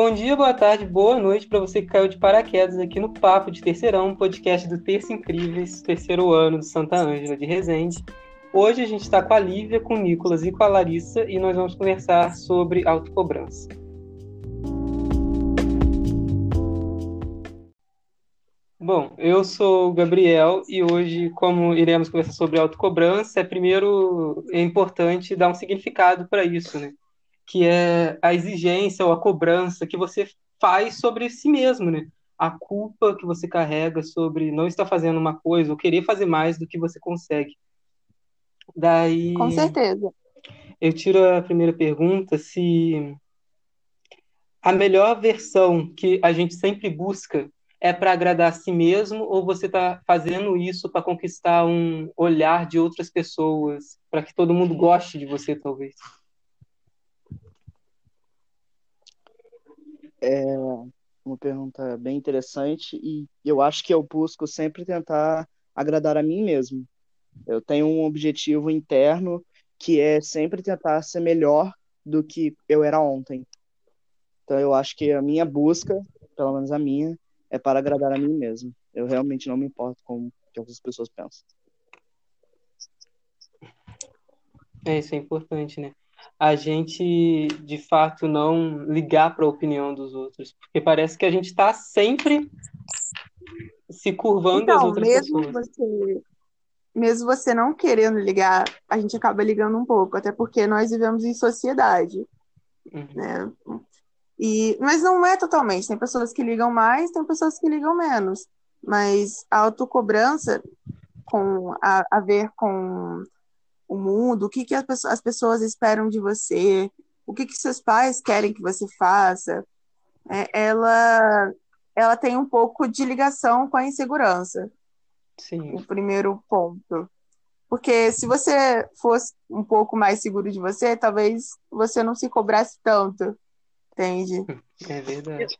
Bom dia, boa tarde, boa noite para você que caiu de paraquedas aqui no Papo de Terceirão, podcast do Terça Incríveis, terceiro ano de Santa Ângela de Resende. Hoje a gente está com a Lívia, com o Nicolas e com a Larissa e nós vamos conversar sobre autocobrança. Bom, eu sou o Gabriel e hoje, como iremos conversar sobre autocobrança, é primeiro é importante dar um significado para isso, né? Que é a exigência ou a cobrança que você faz sobre si mesmo, né? A culpa que você carrega sobre não estar fazendo uma coisa ou querer fazer mais do que você consegue. Daí. Com certeza. Eu tiro a primeira pergunta se a melhor versão que a gente sempre busca é para agradar a si mesmo ou você está fazendo isso para conquistar um olhar de outras pessoas, para que todo mundo goste de você, talvez? É uma pergunta bem interessante e eu acho que eu busco sempre tentar agradar a mim mesmo. Eu tenho um objetivo interno que é sempre tentar ser melhor do que eu era ontem. Então eu acho que a minha busca, pelo menos a minha, é para agradar a mim mesmo. Eu realmente não me importo com o que outras pessoas pensam. É, isso é importante, né? A gente, de fato, não ligar para a opinião dos outros, porque parece que a gente está sempre se curvando então, às outras mesmo pessoas. Você, mesmo você não querendo ligar, a gente acaba ligando um pouco, até porque nós vivemos em sociedade, Uhum. né? E, mas não é totalmente. Tem pessoas que ligam mais, tem pessoas que ligam menos. Mas a autocobrança com a, a ver com o mundo, o que, que as, pessoas, as pessoas esperam de você, o que, que seus pais querem que você faça, é, ela, ela tem um pouco de ligação com a insegurança Sim. o primeiro ponto. Porque se você fosse um pouco mais seguro de você, talvez você não se cobrasse tanto, entende? É verdade.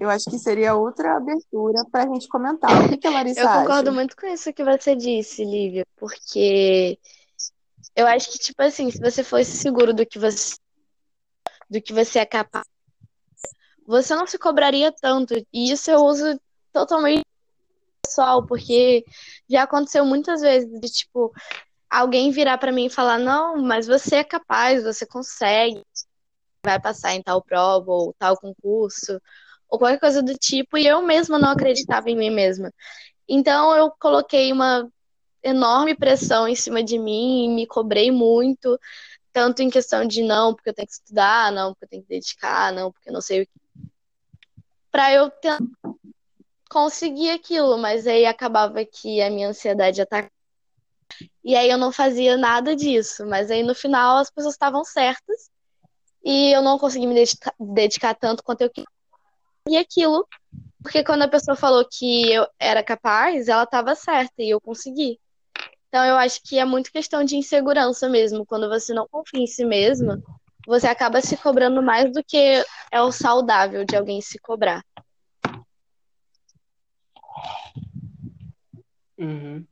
Eu acho que seria outra abertura para a gente comentar. O que, que a Larissa Eu concordo acha? muito com isso que você disse, Lívia, porque eu acho que, tipo assim, se você fosse seguro do que você, do que você é capaz, você não se cobraria tanto. E isso eu uso totalmente pessoal, porque já aconteceu muitas vezes de, tipo, alguém virar pra mim e falar, não, mas você é capaz, você consegue, vai passar em tal prova ou tal concurso, ou qualquer coisa do tipo, e eu mesma não acreditava em mim mesma. Então eu coloquei uma enorme pressão em cima de mim e me cobrei muito, tanto em questão de não, porque eu tenho que estudar, não, porque eu tenho que dedicar, não, porque eu não sei o que. Pra eu conseguir aquilo, mas aí acabava que a minha ansiedade atacava. E aí eu não fazia nada disso, mas aí no final as pessoas estavam certas e eu não consegui me dedicar, dedicar tanto quanto eu queria. E aquilo, porque quando a pessoa falou que eu era capaz, ela estava certa e eu consegui. Então eu acho que é muito questão de insegurança mesmo. Quando você não confia em si mesma, você acaba se cobrando mais do que é o saudável de alguém se cobrar. Uhum.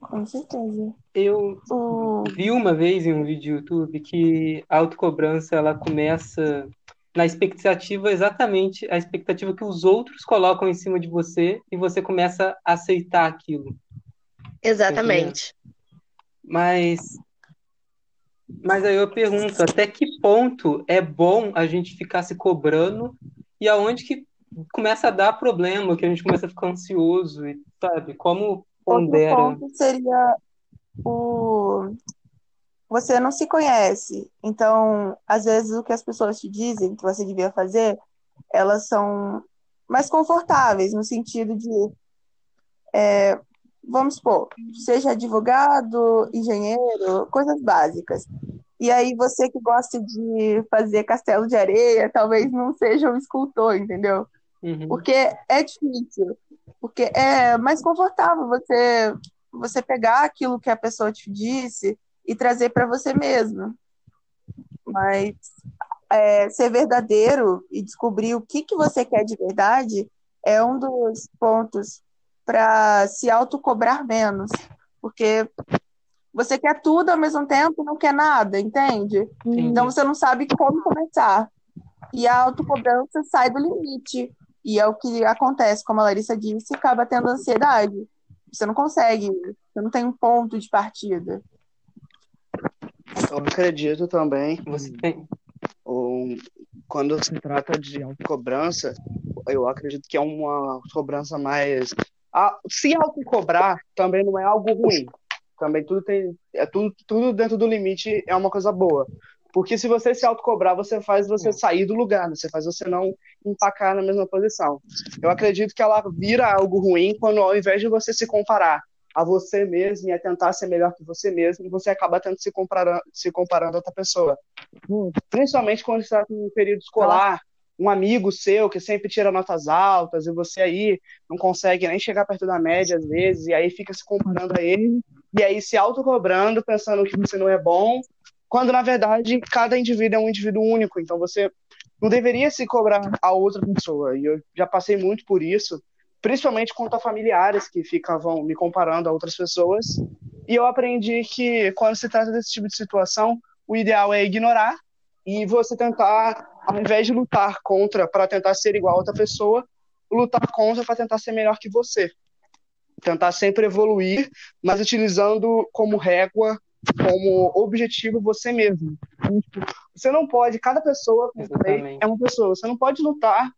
Com certeza. Eu vi uma vez em um vídeo do YouTube que a autocobrança ela começa na expectativa exatamente a expectativa que os outros colocam em cima de você e você começa a aceitar aquilo. Exatamente. Mas mas aí eu pergunto, até que ponto é bom a gente ficar se cobrando e aonde que começa a dar problema, que a gente começa a ficar ansioso e sabe, como Outro pondera. ponto seria o você não se conhece. Então, às vezes o que as pessoas te dizem que você devia fazer, elas são mais confortáveis no sentido de é, vamos supor, seja advogado, engenheiro, coisas básicas. E aí você que gosta de fazer castelo de areia, talvez não seja um escultor, entendeu? Uhum. Porque é difícil. Porque é mais confortável você você pegar aquilo que a pessoa te disse e trazer para você mesmo. Mas é, ser verdadeiro e descobrir o que, que você quer de verdade é um dos pontos para se autocobrar menos. Porque você quer tudo ao mesmo tempo não quer nada, entende? Entendi. Então você não sabe como começar. e a autocobrança sai do limite. E é o que acontece, como a Larissa disse, acaba tendo ansiedade. Você não consegue, você não tem um ponto de partida. Eu acredito também. Você tem. Um, quando se trata de autocobrança, eu acredito que é uma cobrança mais. Ah, se autocobrar também não é algo ruim. Também tudo tem. É tudo, tudo dentro do limite é uma coisa boa. Porque se você se autocobrar, você faz você sair do lugar, né? você faz você não empacar na mesma posição. Eu acredito que ela vira algo ruim quando, ao invés de você se comparar a você mesmo e a tentar ser melhor que você mesmo, você acaba tendo se comparando, se comparando a outra pessoa. Principalmente quando está em um período escolar, um amigo seu que sempre tira notas altas e você aí não consegue nem chegar perto da média às vezes, e aí fica se comparando a ele, e aí se autocobrando, pensando que você não é bom, quando na verdade cada indivíduo é um indivíduo único, então você não deveria se cobrar a outra pessoa. E eu já passei muito por isso, principalmente quanto a familiares que ficavam me comparando a outras pessoas. E eu aprendi que quando se trata desse tipo de situação, o ideal é ignorar e você tentar, ao invés de lutar contra para tentar ser igual a outra pessoa, lutar contra para tentar ser melhor que você. Tentar sempre evoluir, mas utilizando como régua como objetivo você mesmo. Você não pode, cada pessoa é uma pessoa, você não pode lutar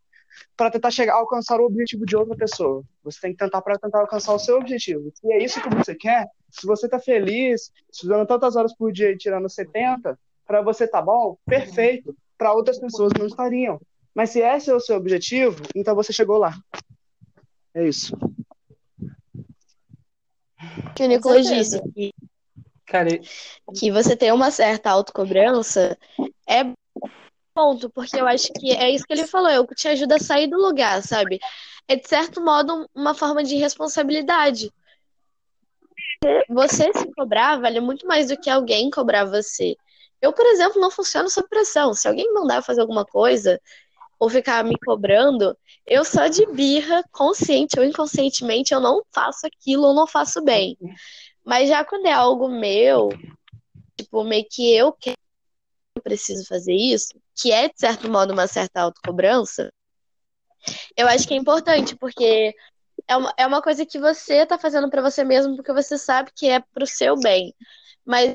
para tentar chegar alcançar o objetivo de outra pessoa. Você tem que tentar para tentar alcançar o seu objetivo. Se é isso que você quer, se você está feliz, estudando tantas horas por dia e tirando 70, para você tá bom, perfeito. Para outras pessoas não estariam. Mas se esse é o seu objetivo, então você chegou lá. É isso. Que o Nicolas disse que Cara, que você ter uma certa autocobrança é ponto, porque eu acho que é isso que ele falou, é o que te ajuda a sair do lugar, sabe? É de certo modo uma forma de responsabilidade. Você se cobrar vale muito mais do que alguém cobrar você. Eu, por exemplo, não funciono sob pressão. Se alguém mandar eu fazer alguma coisa ou ficar me cobrando, eu só de birra, consciente ou inconscientemente, eu não faço aquilo ou não faço bem. Mas já quando é algo meu, tipo, meio que eu quero, eu preciso fazer isso, que é, de certo modo, uma certa autocobrança, eu acho que é importante, porque é uma, é uma coisa que você tá fazendo para você mesmo, porque você sabe que é pro seu bem. Mas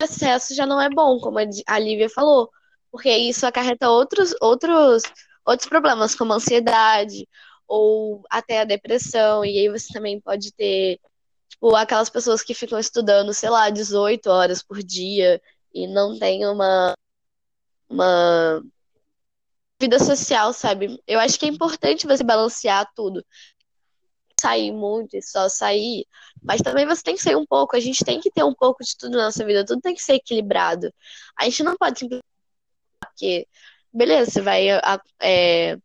o excesso já não é bom, como a Lívia falou, porque isso acarreta outros, outros, outros problemas, como ansiedade, ou até a depressão, e aí você também pode ter Tipo, aquelas pessoas que ficam estudando, sei lá, 18 horas por dia e não tem uma, uma vida social, sabe? Eu acho que é importante você balancear tudo. Sair muito e só sair, mas também você tem que sair um pouco. A gente tem que ter um pouco de tudo na nossa vida, tudo tem que ser equilibrado. A gente não pode simplesmente. Porque, beleza, você vai é,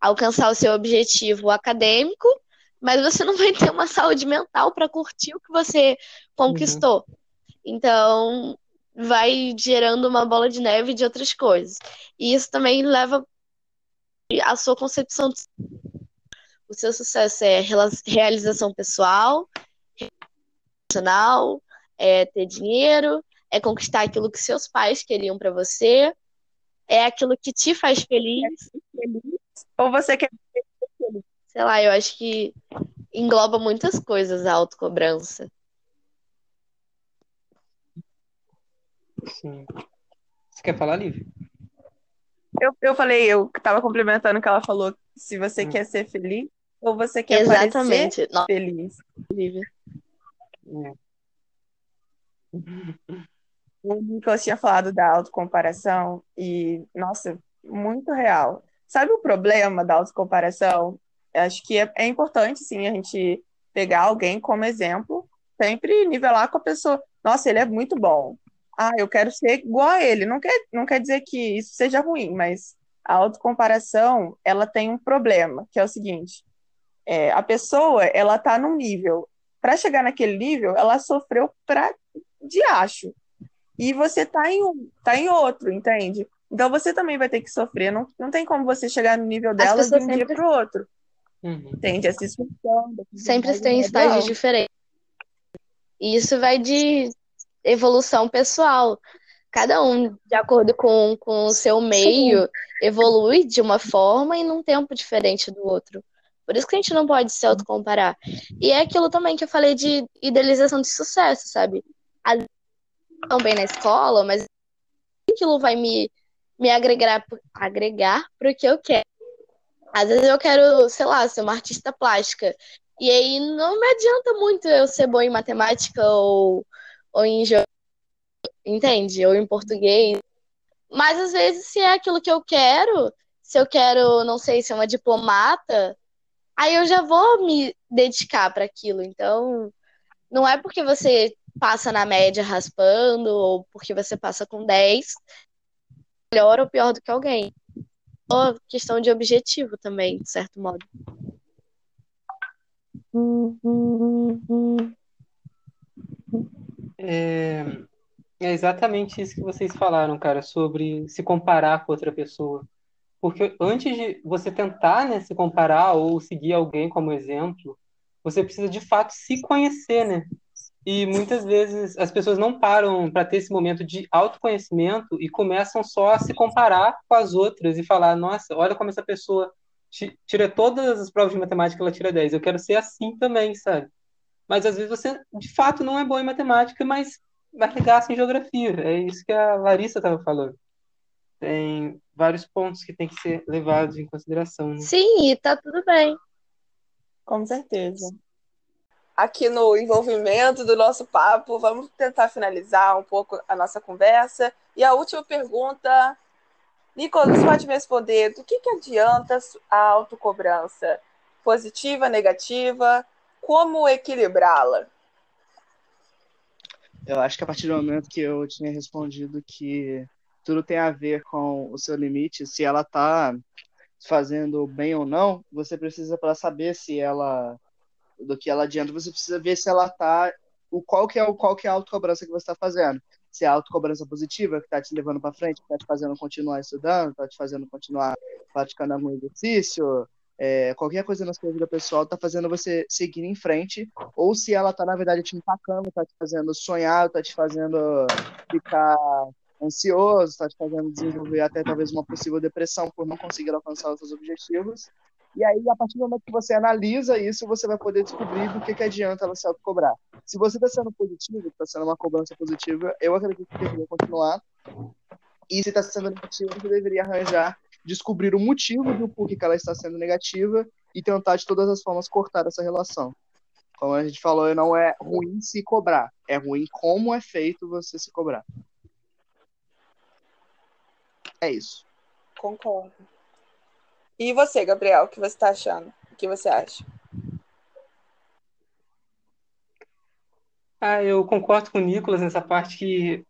alcançar o seu objetivo acadêmico, mas você não vai ter uma saúde mental para curtir o que você conquistou. Uhum. Então, vai gerando uma bola de neve de outras coisas. E isso também leva a sua concepção. O seu sucesso é realização pessoal, profissional, é ter dinheiro, é conquistar aquilo que seus pais queriam para você, é aquilo que te faz feliz. Ou você quer sei lá, eu acho que engloba muitas coisas a autocobrança. Sim. Você quer falar, Lívia? Eu, eu falei, eu estava complementando o que ela falou, se você hum. quer ser feliz ou você quer Exatamente. parecer feliz. Lívia. É. O Nicolas tinha falado da autocomparação e, nossa, muito real. Sabe o problema da autocomparação? acho que é, é importante, sim, a gente pegar alguém como exemplo, sempre nivelar com a pessoa. Nossa, ele é muito bom. Ah, eu quero ser igual a ele. Não quer, não quer dizer que isso seja ruim, mas a autocomparação, ela tem um problema, que é o seguinte. É, a pessoa, ela tá num nível. Para chegar naquele nível, ela sofreu pra de acho. E você tá em um, tá em outro, entende? Então você também vai ter que sofrer. Não, não tem como você chegar no nível dela de um sempre... dia pro outro. Uhum. Tende a se esforçando. Sempre tem estágios diferentes. E isso vai de evolução pessoal. cada um, de acordo com, com o seu meio, evolui de uma forma e num tempo diferente do outro. Por isso que a gente não pode se autocomparar. E é aquilo também que eu falei de idealização de sucesso, sabe? Às bem na escola, mas aquilo vai me, me agregar, agregar pro que eu quero. Às vezes eu quero, sei lá, ser uma artista plástica. E aí não me adianta muito eu ser boa em matemática ou, ou em entende? Ou em português. Mas às vezes, se é aquilo que eu quero, se eu quero, não sei, ser uma diplomata, aí eu já vou me dedicar para aquilo. Então, não é porque você passa na média raspando ou porque você passa com 10 melhor ou pior do que alguém. Ou questão de objetivo também, de certo modo. É, é exatamente isso que vocês falaram, cara, sobre se comparar com outra pessoa. Porque antes de você tentar, né, se comparar ou seguir alguém como exemplo, você precisa de fato se conhecer, né? E muitas vezes as pessoas não param para ter esse momento de autoconhecimento e começam só a se comparar com as outras e falar: nossa, olha como essa pessoa tira todas as provas de matemática, ela tira 10. Eu quero ser assim também, sabe? Mas às vezes você de fato não é bom em matemática, mas vai regaça em geografia. É isso que a Larissa estava falando. Tem vários pontos que tem que ser levados em consideração. Né? Sim, e tá tudo bem. Com certeza. Aqui no envolvimento do nosso papo, vamos tentar finalizar um pouco a nossa conversa. E a última pergunta, Nicolas, você pode me responder: do que, que adianta a autocobrança? Positiva, negativa? Como equilibrá-la? Eu acho que a partir do momento que eu tinha respondido que tudo tem a ver com o seu limite, se ela tá fazendo bem ou não, você precisa para saber se ela do que ela adianta, você precisa ver se ela tá o qual que é o qual que é a autocobrança que você está fazendo. Se é a autocobrança positiva que está te levando para frente, que está te fazendo continuar estudando, está te fazendo continuar praticando algum exercício, é, qualquer coisa na sua vida pessoal tá fazendo você seguir em frente, ou se ela tá, na verdade, te empacando, tá te fazendo sonhar, tá te fazendo ficar ansioso, tá te fazendo desenvolver até talvez uma possível depressão por não conseguir alcançar os seus objetivos. E aí, a partir do momento que você analisa isso, você vai poder descobrir do que, que adianta ela se autocobrar. Se você está sendo positivo, está sendo uma cobrança positiva, eu acredito que deveria continuar. E se está sendo negativo, você deveria arranjar descobrir o motivo do porquê que ela está sendo negativa e tentar de todas as formas cortar essa relação. Como a gente falou, não é ruim se cobrar, é ruim como é feito você se cobrar. É isso. Concordo. E você, Gabriel, o que você está achando? O que você acha? Ah, eu concordo com o Nicolas nessa parte que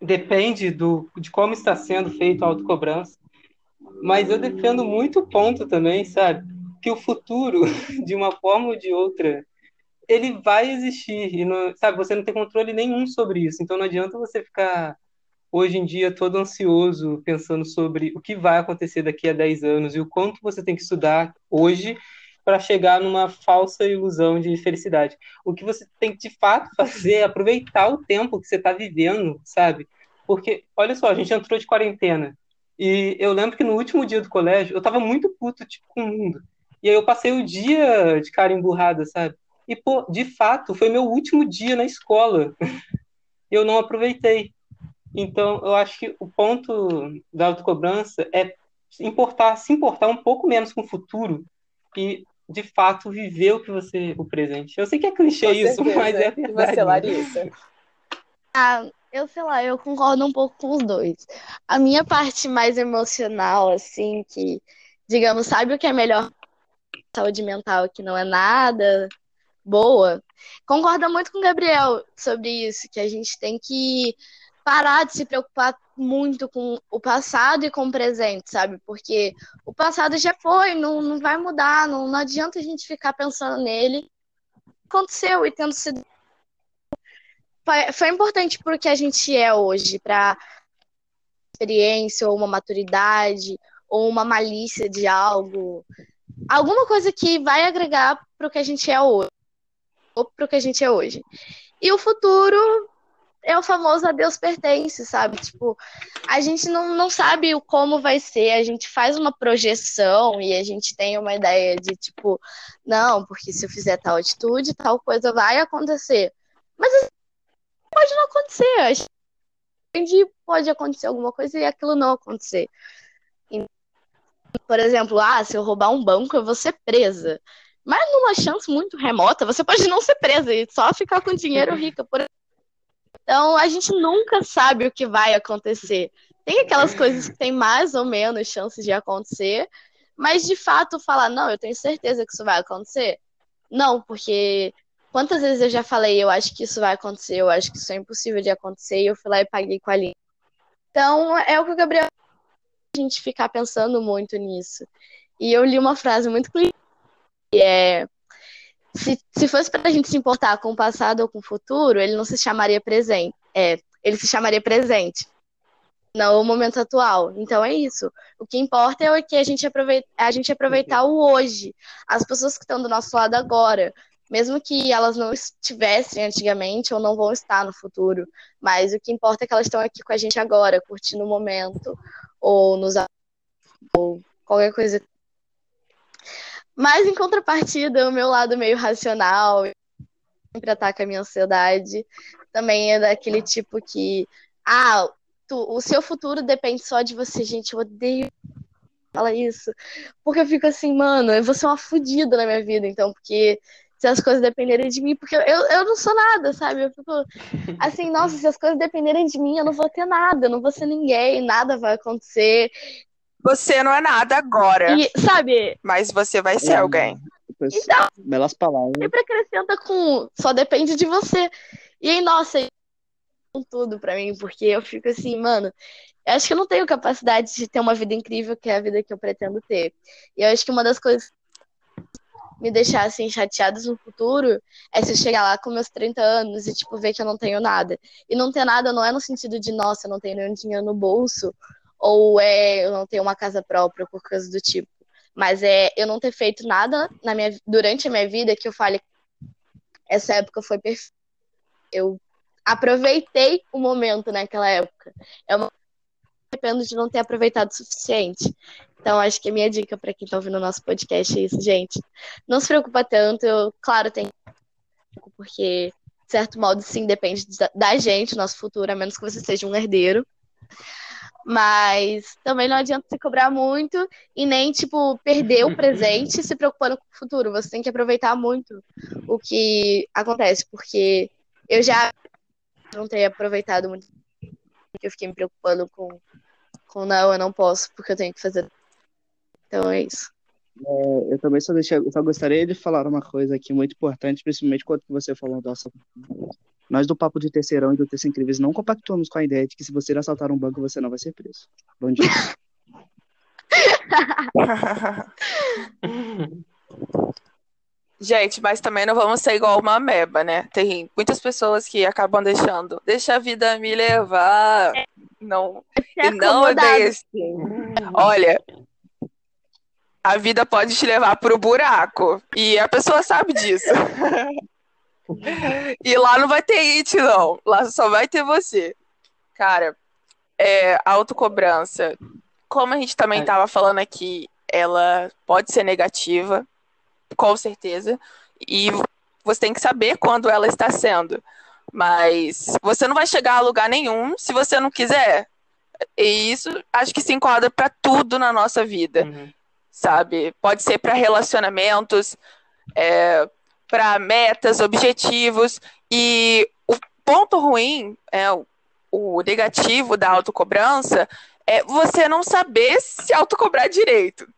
depende do, de como está sendo feito a autocobrança. Mas eu defendo muito o ponto também, sabe? Que o futuro, de uma forma ou de outra, ele vai existir. E não, sabe, você não tem controle nenhum sobre isso. Então não adianta você ficar hoje em dia todo ansioso pensando sobre o que vai acontecer daqui a 10 anos e o quanto você tem que estudar hoje para chegar numa falsa ilusão de felicidade. O que você tem que de fato fazer é aproveitar o tempo que você está vivendo, sabe? Porque, olha só, a gente entrou de quarentena. E eu lembro que no último dia do colégio, eu tava muito puto, tipo, com o mundo. E aí eu passei o dia de cara emburrada, sabe? E, pô, de fato, foi meu último dia na escola. eu não aproveitei. Então, eu acho que o ponto da autocobrança é importar, se importar um pouco menos com o futuro e, de fato, viver o que você, o presente. Eu sei que é clichê com isso, certeza. mas é verdade. E você, Larissa? Ah, eu sei lá, eu concordo um pouco com os dois. A minha parte mais emocional, assim, que, digamos, sabe o que é melhor saúde mental, que não é nada boa, concorda muito com o Gabriel sobre isso, que a gente tem que parar de se preocupar muito com o passado e com o presente, sabe? Porque o passado já foi, não, não vai mudar, não, não adianta a gente ficar pensando nele. Aconteceu e tendo sido foi importante o que a gente é hoje, para experiência ou uma maturidade ou uma malícia de algo, alguma coisa que vai agregar para o que a gente é hoje, ou para o que a gente é hoje. E o futuro, eu o famoso a Deus pertence, sabe? Tipo, a gente não, não sabe o como vai ser, a gente faz uma projeção e a gente tem uma ideia de, tipo, não, porque se eu fizer tal atitude, tal coisa vai acontecer. Mas pode não acontecer. A gente pode acontecer alguma coisa e aquilo não acontecer. Por exemplo, ah, se eu roubar um banco, eu vou ser presa. Mas numa chance muito remota, você pode não ser presa e só ficar com dinheiro rica. Por... Então, a gente nunca sabe o que vai acontecer. Tem aquelas coisas que tem mais ou menos chances de acontecer, mas de fato falar, não, eu tenho certeza que isso vai acontecer. Não, porque quantas vezes eu já falei, eu acho que isso vai acontecer, eu acho que isso é impossível de acontecer, e eu fui lá e paguei com a linha. Então, é o que o Gabriel a gente ficar pensando muito nisso. E eu li uma frase muito clichê é se, se fosse para a gente se importar com o passado ou com o futuro, ele não se chamaria presente. É, ele se chamaria presente, não o momento atual. Então é isso. O que importa é que a gente aproveita, a gente aproveitar o hoje, as pessoas que estão do nosso lado agora, mesmo que elas não estivessem antigamente ou não vão estar no futuro, mas o que importa é que elas estão aqui com a gente agora, curtindo o momento ou nos ou qualquer coisa mas, em contrapartida, o meu lado meio racional sempre ataca a minha ansiedade. Também é daquele tipo que, ah, tu, o seu futuro depende só de você. Gente, eu odeio falar isso. Porque eu fico assim, mano, eu vou ser uma fodida na minha vida, então, porque se as coisas dependerem de mim, porque eu, eu não sou nada, sabe? Eu fico assim, nossa, se as coisas dependerem de mim, eu não vou ter nada, eu não vou ser ninguém, nada vai acontecer. Você não é nada agora. E, sabe? Mas você vai ser é, alguém. Então, belas palavras. Sempre acrescenta com só depende de você. E aí, nossa, com tudo pra mim, porque eu fico assim, mano, eu acho que eu não tenho capacidade de ter uma vida incrível, que é a vida que eu pretendo ter. E eu acho que uma das coisas me deixar assim chateadas no futuro é se eu chegar lá com meus 30 anos e tipo ver que eu não tenho nada. E não ter nada não é no sentido de nossa, eu não tenho nenhum dinheiro no bolso ou é eu não ter uma casa própria por causa do tipo. Mas é eu não ter feito nada na minha, durante a minha vida que eu fale essa época foi perfeita. Eu aproveitei o momento naquela época. É uma arrependo de não ter aproveitado o suficiente. Então, acho que a minha dica para quem está ouvindo o nosso podcast é isso, gente. Não se preocupa tanto. Eu, claro, tem porque, de certo modo, sim, depende da gente, nosso futuro, a menos que você seja um herdeiro. Mas também não adianta se cobrar muito e nem, tipo, perder o presente se preocupando com o futuro. Você tem que aproveitar muito o que acontece, porque eu já não tenho aproveitado muito. Eu fiquei me preocupando com, com não, eu não posso, porque eu tenho que fazer. Então é isso. É, eu também só, deixei, só gostaria de falar uma coisa aqui muito importante, principalmente quando você falou da nossa nós do Papo de Terceirão e do Terça Incríveis não compactuamos com a ideia de que se você assaltar um banco, você não vai ser preso. Bom dia. Gente, mas também não vamos ser igual uma meba, né? Tem muitas pessoas que acabam deixando. Deixa a vida me levar. Não, e não é bem assim. Olha, a vida pode te levar pro buraco. E a pessoa sabe disso. E lá não vai ter it, não. Lá só vai ter você. Cara, é, autocobrança. Como a gente também estava falando aqui, ela pode ser negativa, com certeza. E você tem que saber quando ela está sendo. Mas você não vai chegar a lugar nenhum se você não quiser. E isso acho que se enquadra para tudo na nossa vida. Uhum. Sabe? Pode ser para relacionamentos, é, para metas, objetivos. E o ponto ruim, é, o negativo da autocobrança, é você não saber se autocobrar direito.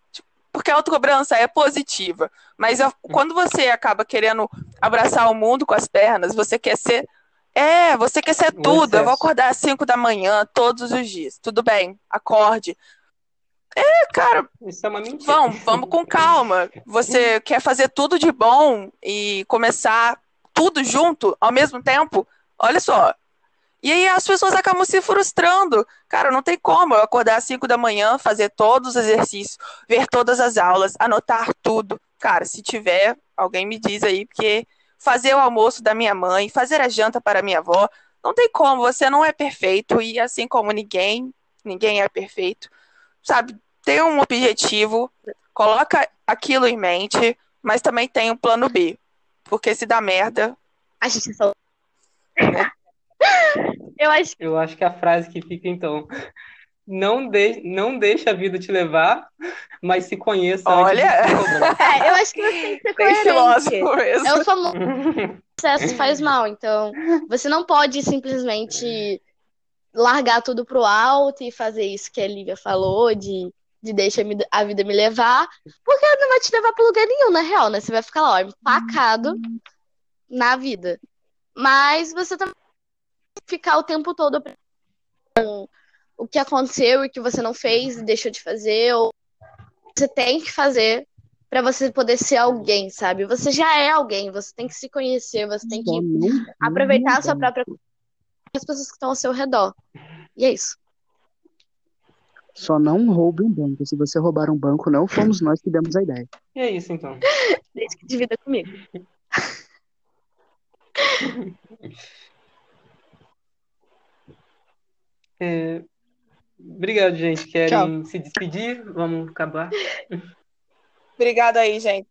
Porque a autocobrança é positiva. Mas quando você acaba querendo abraçar o mundo com as pernas, você quer ser. É, você quer ser tudo. Eu vou acordar às 5 da manhã todos os dias. Tudo bem, acorde. É, cara. Isso é uma mentira. Vamos, vamos com calma. Você quer fazer tudo de bom e começar tudo junto ao mesmo tempo? Olha só. E aí as pessoas acabam se frustrando. Cara, não tem como eu acordar às 5 da manhã, fazer todos os exercícios, ver todas as aulas, anotar tudo. Cara, se tiver, alguém me diz aí, porque fazer o almoço da minha mãe, fazer a janta para minha avó, não tem como, você não é perfeito e assim como ninguém, ninguém é perfeito, sabe? Tem um objetivo, coloca aquilo em mente, mas também tem um plano B, porque se dá merda, A gente só. Eu acho Eu acho que a frase que fica então, não, de, não deixa a vida te levar, mas se conheça Olha. É, eu acho que você tem que ser filósofo mesmo. É o famoso excesso faz mal. Então, você não pode simplesmente largar tudo pro alto e fazer isso que a Lívia falou, de, de deixa a vida- me levar, porque ela não vai te levar pra lugar nenhum, na real, né? Você vai ficar lá, ó, empacado na vida. Mas você também tem ficar o tempo todo com o que aconteceu e que você não fez e deixou de fazer, ou você tem que fazer pra você poder ser alguém, sabe? Você já é alguém, você tem que se conhecer, você tem que aproveitar a sua própria as pessoas que estão ao seu redor. E é isso. Só não roube um banco. Se você roubar um banco, não fomos nós que demos a ideia. E é isso então. Desde que divida comigo. É, Obrigado, gente. Querem se despedir? Vamos acabar. Obrigada aí, gente.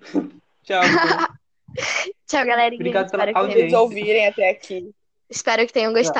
Tchau. Tchau, galerinha. Obrigado pela Espero que, audiência. Nos ouvirem até aqui. espero que tenham gostado.